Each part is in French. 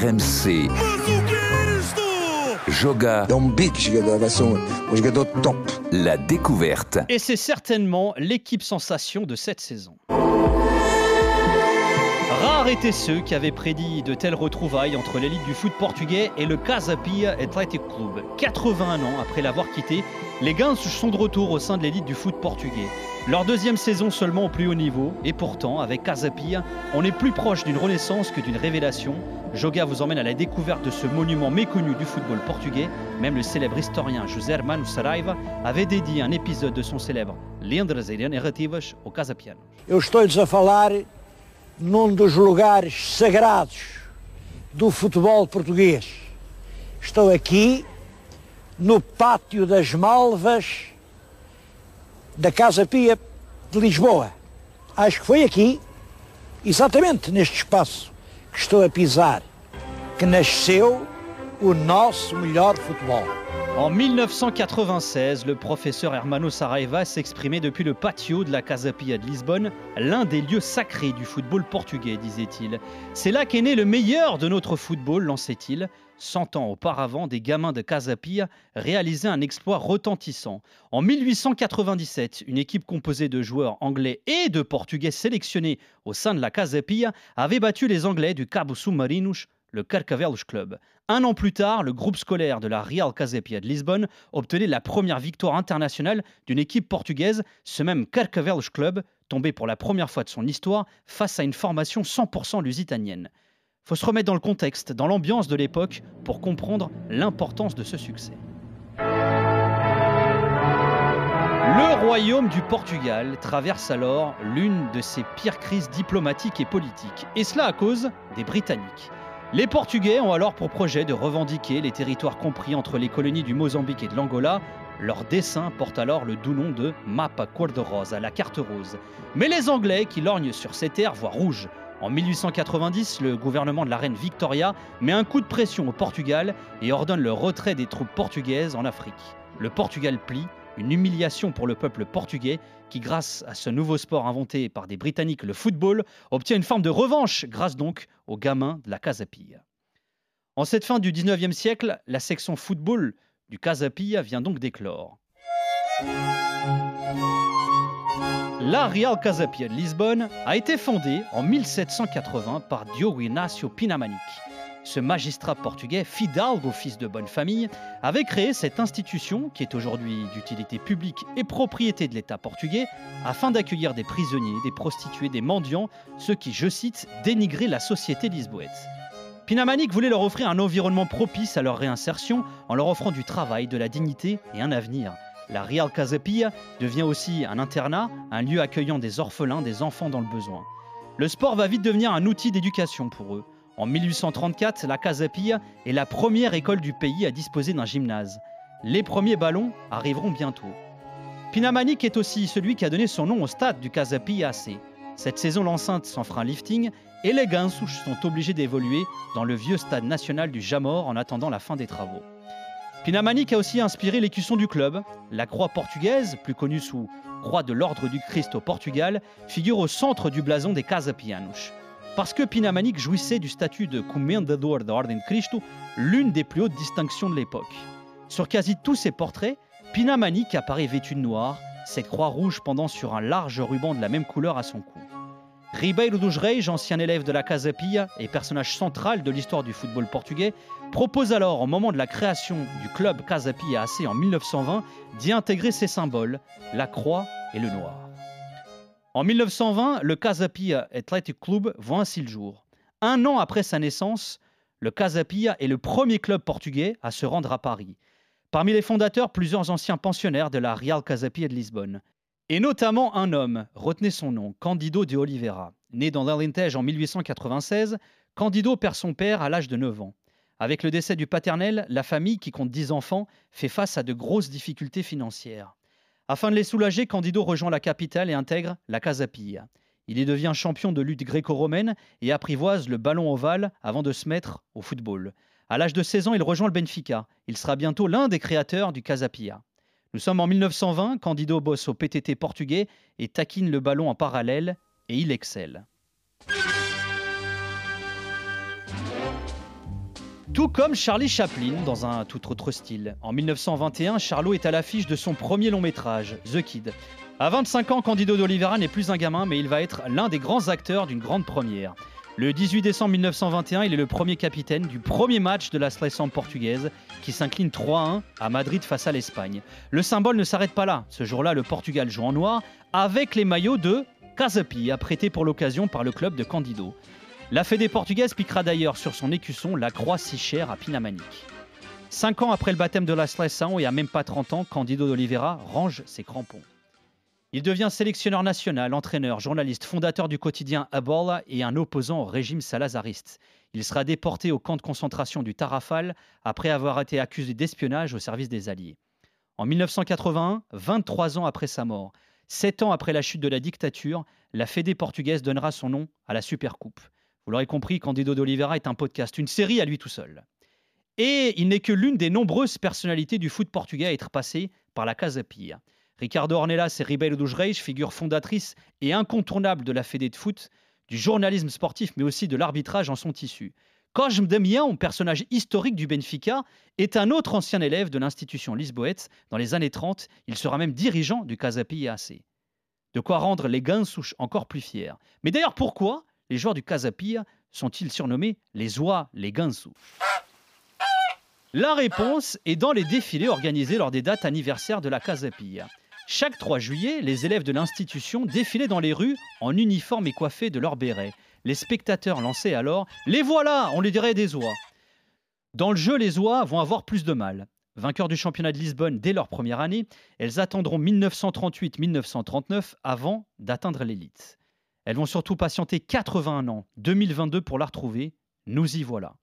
RMC. Joga. La découverte. Et c'est certainement l'équipe sensation de cette saison. Rares étaient ceux qui avaient prédit de telles retrouvailles entre l'élite du foot portugais et le Casa Pia Athletic Club. 81 ans après l'avoir quitté, les Gains sont de retour au sein de l'élite du foot portugais. Leur deuxième saison seulement au plus haut niveau, et pourtant, avec Casa Pia, on est plus proche d'une renaissance que d'une révélation. Joga vous emmène à la découverte de ce monument méconnu du football portugais. Même le célèbre historien José Hermano Saraiva avait dédié un épisode de son célèbre Leandras e Narrativas au Casa Pia. Eu estou-lhes a num dos lugares sagrados do futebol português. Estou aqui no Pátio das Malvas da Casa Pia de Lisboa. Acho que foi aqui, exatamente neste espaço que estou a pisar, que nasceu o nosso. En 1996, le professeur Hermano Saraiva s'exprimait depuis le patio de la Casa Pia de Lisbonne, l'un des lieux sacrés du football portugais, disait-il. C'est là qu'est né le meilleur de notre football, lançait-il. Cent ans auparavant, des gamins de Casa Pia réalisaient un exploit retentissant. En 1897, une équipe composée de joueurs anglais et de portugais sélectionnés au sein de la Casa Pia avait battu les Anglais du Cabo Submarinos le Carcavelos Club. Un an plus tard, le groupe scolaire de la Real Casepia de Lisbonne obtenait la première victoire internationale d'une équipe portugaise, ce même Carcavelos Club, tombé pour la première fois de son histoire face à une formation 100% lusitanienne. Faut se remettre dans le contexte, dans l'ambiance de l'époque, pour comprendre l'importance de ce succès. Le royaume du Portugal traverse alors l'une de ses pires crises diplomatiques et politiques, et cela à cause des Britanniques. Les Portugais ont alors pour projet de revendiquer les territoires compris entre les colonies du Mozambique et de l'Angola. Leur dessin porte alors le doux nom de Mapa Cor de Rosa, la carte rose. Mais les Anglais qui lorgnent sur ces terres voient rouge. En 1890, le gouvernement de la reine Victoria met un coup de pression au Portugal et ordonne le retrait des troupes portugaises en Afrique. Le Portugal plie, une humiliation pour le peuple portugais qui, grâce à ce nouveau sport inventé par des Britanniques, le football, obtient une forme de revanche grâce donc aux gamins de la Casa Pia. En cette fin du 19e siècle, la section football du Casa Pia vient donc d'éclore. La Real Casa Pia de Lisbonne a été fondée en 1780 par Diogo Inácio Pinamanique. Ce magistrat portugais, fidalgo fils de bonne famille, avait créé cette institution, qui est aujourd'hui d'utilité publique et propriété de l'État portugais, afin d'accueillir des prisonniers, des prostituées, des mendiants, ceux qui, je cite, dénigraient la société lisboète. Pinamanique voulait leur offrir un environnement propice à leur réinsertion en leur offrant du travail, de la dignité et un avenir. La Real Casa Pia devient aussi un internat, un lieu accueillant des orphelins, des enfants dans le besoin. Le sport va vite devenir un outil d'éducation pour eux. En 1834, la Casa Pia est la première école du pays à disposer d'un gymnase. Les premiers ballons arriveront bientôt. Pinamanique est aussi celui qui a donné son nom au stade du Casa Pia AC. Cette saison, l'enceinte sans frein lifting et les Gansouches sont obligés d'évoluer dans le vieux stade national du Jamor en attendant la fin des travaux. Pinamanique a aussi inspiré l'écusson du club. La croix portugaise, plus connue sous Croix de l'Ordre du Christ au Portugal, figure au centre du blason des Casa. Parce que Pinamanique jouissait du statut de Comendador da Ordem de Cristo, l'une des plus hautes distinctions de l'époque. Sur quasi tous ses portraits, Pinamanique apparaît vêtu de noir, cette croix rouge pendant sur un large ruban de la même couleur à son cou. Ribeiro dos ancien élève de la Casa Pia et personnage central de l'histoire du football portugais, propose alors, au moment de la création du club Casa Pia AC en 1920, d'y intégrer ces symboles, la croix et le noir. En 1920, le Casa Pia Athletic Club voit ainsi le jour. Un an après sa naissance, le Casa Pia est le premier club portugais à se rendre à Paris. Parmi les fondateurs, plusieurs anciens pensionnaires de la Real Casa Pia de Lisbonne. Et notamment un homme, retenez son nom, Candido de Oliveira. Né dans l'Alentejo en 1896, Candido perd son père à l'âge de 9 ans. Avec le décès du paternel, la famille, qui compte 10 enfants, fait face à de grosses difficultés financières. Afin de les soulager, Candido rejoint la capitale et intègre la Casa Pia. Il y devient champion de lutte gréco-romaine et apprivoise le ballon ovale avant de se mettre au football. À l'âge de 16 ans, il rejoint le Benfica. Il sera bientôt l'un des créateurs du Casa Pia. Nous sommes en 1920, Candido bosse au PTT portugais et taquine le ballon en parallèle et il excelle. Tout comme Charlie Chaplin dans un tout autre style. En 1921, Charlot est à l'affiche de son premier long métrage, The Kid. À 25 ans, Candido d'Oliveira n'est plus un gamin, mais il va être l'un des grands acteurs d'une grande première. Le 18 décembre 1921, il est le premier capitaine du premier match de la sélection portugaise qui s'incline 3-1 à Madrid face à l'Espagne. Le symbole ne s'arrête pas là. Ce jour-là, le Portugal joue en noir avec les maillots de Casapi, prêtés pour l'occasion par le club de Candido. La Fédé portugaise piquera d'ailleurs sur son écusson la croix si chère à Pinamanique. Cinq ans après le baptême de la sélection et à même pas 30 ans, Candido d'Oliveira range ses crampons. Il devient sélectionneur national, entraîneur, journaliste, fondateur du quotidien Abola et un opposant au régime salazariste. Il sera déporté au camp de concentration du Tarrafal après avoir été accusé d'espionnage au service des Alliés. En 1981, 23 ans après sa mort, 7 ans après la chute de la dictature, la Fédé portugaise donnera son nom à la Supercoupe. Vous l'aurez compris, Candido d'Oliveira est un podcast, une série à lui tout seul. Et il n'est que l'une des nombreuses personnalités du foot portugais à être passé par la Casa Pia. Ricardo Ornelas et Ribeiro dos Reis, figure fondatrice et incontournable de la Fédé de foot, du journalisme sportif mais aussi de l'arbitrage en sont issus. Cosme Damião, personnage historique du Benfica, est un autre ancien élève de l'institution lisboète. Dans les années 30, il sera même dirigeant du Casa Pia AC. De quoi rendre les Gansouches encore plus fiers. Mais d'ailleurs, pourquoi les joueurs du Casa Pia sont-ils surnommés les oies, les Gansous La réponse est dans les défilés organisés lors des dates anniversaires de la Casa Pia. Chaque 3 juillet, les élèves de l'institution défilaient dans les rues en uniforme et coiffés de leur béret. Les spectateurs lançaient alors Les voilà On les dirait des oies. Dans le jeu, les oies vont avoir plus de mal. Vainqueurs du championnat de Lisbonne dès leur première année, elles attendront 1938-1939 avant d'atteindre l'élite. Elles vont surtout patienter 81 ans, 2022 pour la retrouver. Nous y voilà.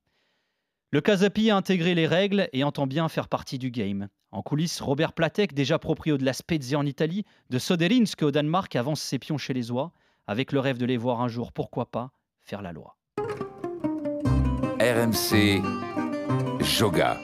Le Casapi a intégré les règles et entend bien faire partie du game. En coulisses, Robert Platek, déjà proprio de la Spezia en Italie, de Soderinsk au Danemark, avance ses pions chez les oies, avec le rêve de les voir un jour, pourquoi pas, faire la loi. RMC Joga.